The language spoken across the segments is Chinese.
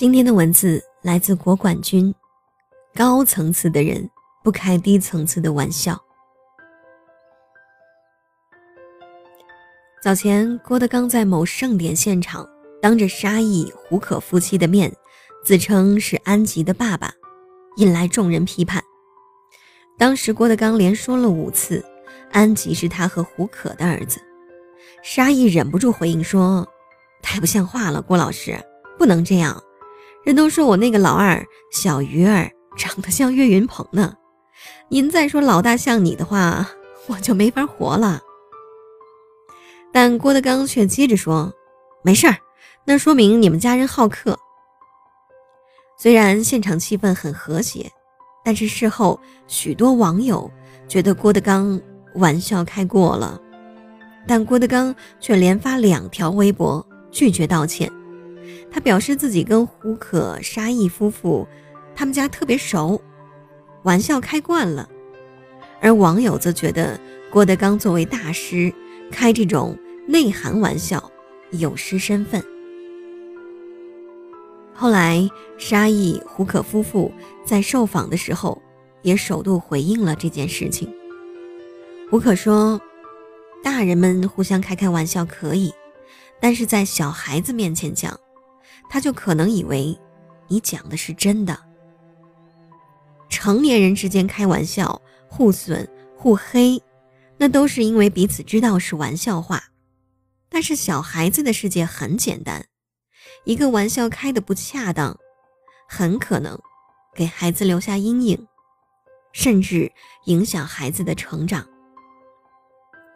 今天的文字来自国管君，高层次的人不开低层次的玩笑。早前，郭德纲在某盛典现场，当着沙溢、胡可夫妻的面，自称是安吉的爸爸，引来众人批判。当时，郭德纲连说了五次，安吉是他和胡可的儿子。沙溢忍不住回应说：“太不像话了，郭老师，不能这样。人都说我那个老二小鱼儿长得像岳云鹏呢，您再说老大像你的话，我就没法活了。”但郭德纲却接着说：“没事儿，那说明你们家人好客。”虽然现场气氛很和谐，但是事后许多网友觉得郭德纲玩笑开过了，但郭德纲却连发两条微博拒绝道歉。他表示自己跟胡可、沙溢夫妇他们家特别熟，玩笑开惯了。而网友则觉得郭德纲作为大师。开这种内涵玩笑，有失身份。后来，沙溢、胡可夫妇在受访的时候，也首度回应了这件事情。胡可说：“大人们互相开开玩笑可以，但是在小孩子面前讲，他就可能以为你讲的是真的。成年人之间开玩笑，互损、互黑。”那都是因为彼此知道是玩笑话，但是小孩子的世界很简单，一个玩笑开的不恰当，很可能给孩子留下阴影，甚至影响孩子的成长。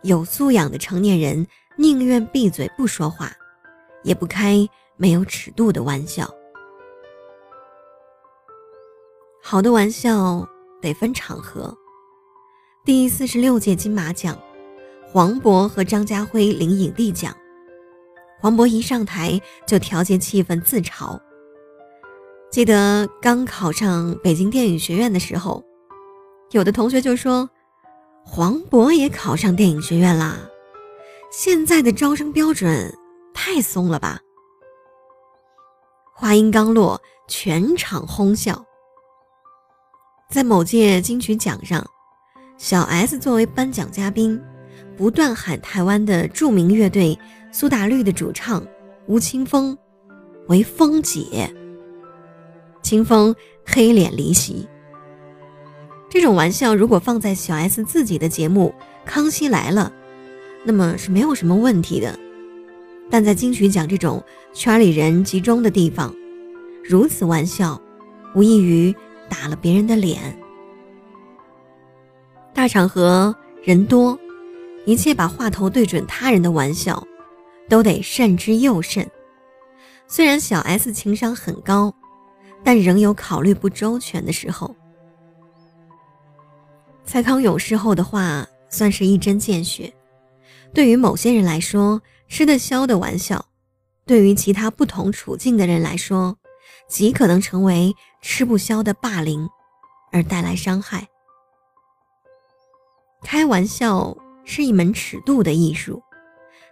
有素养的成年人宁愿闭嘴不说话，也不开没有尺度的玩笑。好的玩笑得分场合。第四十六届金马奖，黄渤和张家辉领影帝奖。黄渤一上台就调节气氛自嘲。记得刚考上北京电影学院的时候，有的同学就说：“黄渤也考上电影学院啦，现在的招生标准太松了吧？”话音刚落，全场哄笑。在某届金曲奖上。小 S 作为颁奖嘉宾，不断喊台湾的著名乐队苏打绿的主唱吴青峰为“峰姐”，清风黑脸离席。这种玩笑如果放在小 S 自己的节目《康熙来了》，那么是没有什么问题的。但在金曲奖这种圈里人集中的地方，如此玩笑，无异于打了别人的脸。大场合人多，一切把话头对准他人的玩笑，都得慎之又慎。虽然小 S 情商很高，但仍有考虑不周全的时候。蔡康永事后的话算是一针见血。对于某些人来说，吃得消的玩笑，对于其他不同处境的人来说，极可能成为吃不消的霸凌，而带来伤害。开玩笑是一门尺度的艺术，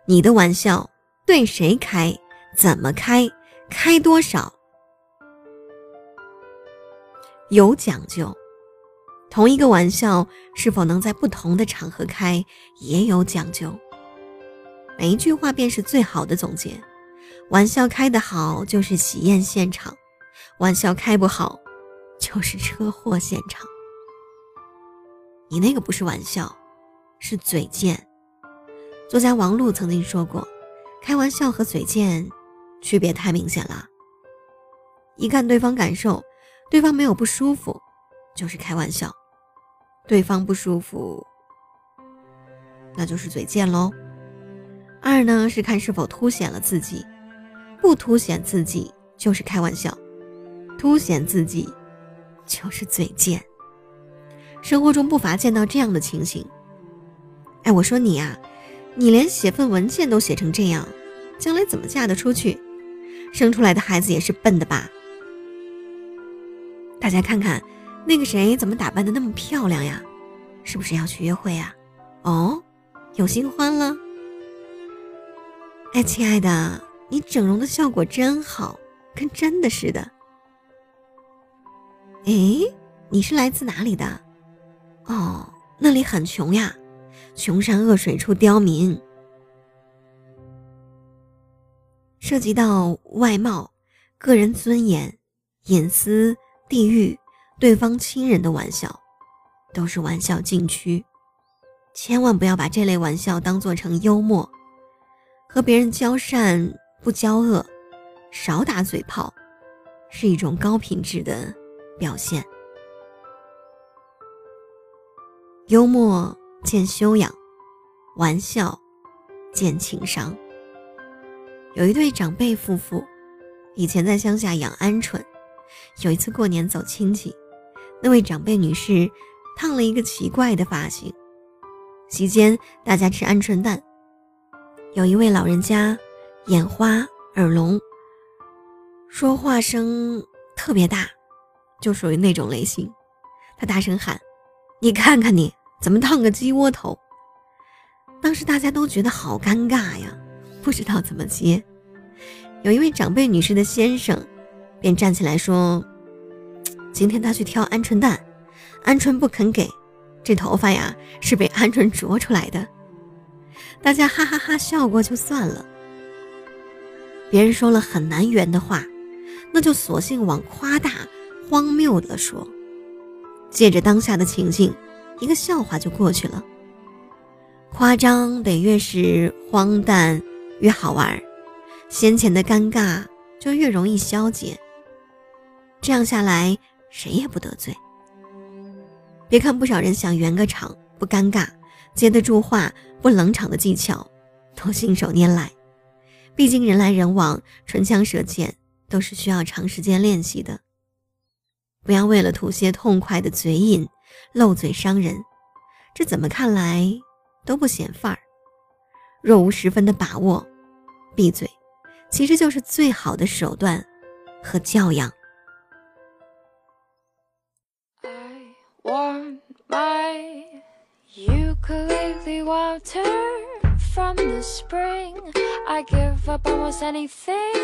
你的玩笑对谁开，怎么开，开多少，有讲究。同一个玩笑是否能在不同的场合开，也有讲究。每一句话便是最好的总结。玩笑开得好，就是喜宴现场；玩笑开不好，就是车祸现场。你那个不是玩笑，是嘴贱。作家王璐曾经说过，开玩笑和嘴贱区别太明显了。一看对方感受，对方没有不舒服，就是开玩笑；对方不舒服，那就是嘴贱喽。二呢是看是否凸显了自己，不凸显自己就是开玩笑，凸显自己就是嘴贱。生活中不乏见到这样的情形。哎，我说你呀，你连写份文件都写成这样，将来怎么嫁得出去？生出来的孩子也是笨的吧？大家看看，那个谁怎么打扮的那么漂亮呀？是不是要去约会啊？哦，有新欢了？哎，亲爱的，你整容的效果真好，跟真的似的。哎，你是来自哪里的？哦，那里很穷呀，穷山恶水出刁民。涉及到外貌、个人尊严、隐私、地域、对方亲人的玩笑，都是玩笑禁区。千万不要把这类玩笑当做成幽默。和别人交善不交恶，少打嘴炮，是一种高品质的表现。幽默见修养，玩笑见情商。有一对长辈夫妇，以前在乡下养鹌鹑，有一次过年走亲戚，那位长辈女士烫了一个奇怪的发型。席间，大家吃鹌鹑蛋，有一位老人家眼花耳聋，说话声特别大，就属于那种类型。他大声喊：“你看看你，怎么烫个鸡窝头？”当时大家都觉得好尴尬呀，不知道怎么接。有一位长辈女士的先生便站起来说：“今天他去挑鹌鹑蛋，鹌鹑不肯给。”这头发呀，是被鹌鹑啄出来的。大家哈哈哈笑过就算了。别人说了很难圆的话，那就索性往夸大、荒谬的说。借着当下的情境，一个笑话就过去了。夸张得越是荒诞越好玩，先前的尴尬就越容易消解。这样下来，谁也不得罪。别看不少人想圆个场不尴尬，接得住话不冷场的技巧，都信手拈来。毕竟人来人往，唇枪舌剑都是需要长时间练习的。不要为了图些痛快的嘴瘾，漏嘴伤人，这怎么看来都不显范儿。若无十分的把握，闭嘴，其实就是最好的手段和教养。Ukulele water from the spring. I give up almost anything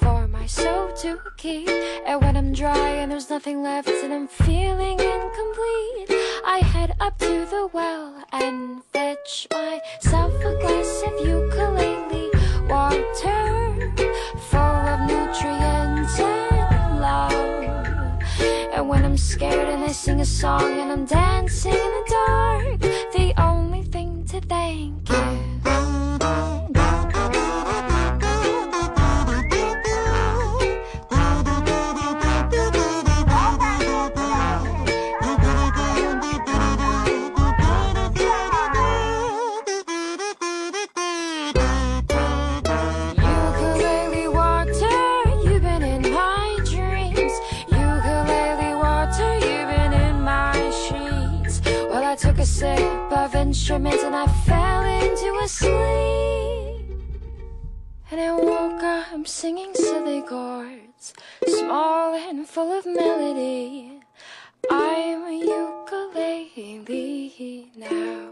for my soul to keep. And when I'm dry and there's nothing left and I'm feeling incomplete, I head up to the well and fetch myself a glass of ukulele water full of nutrients and love. And when I'm scared and I sing a song and I'm dancing in the dark The thing thank instruments and I fell into a sleep. And I woke up singing silly chords, small and full of melody. I'm a ukulele now.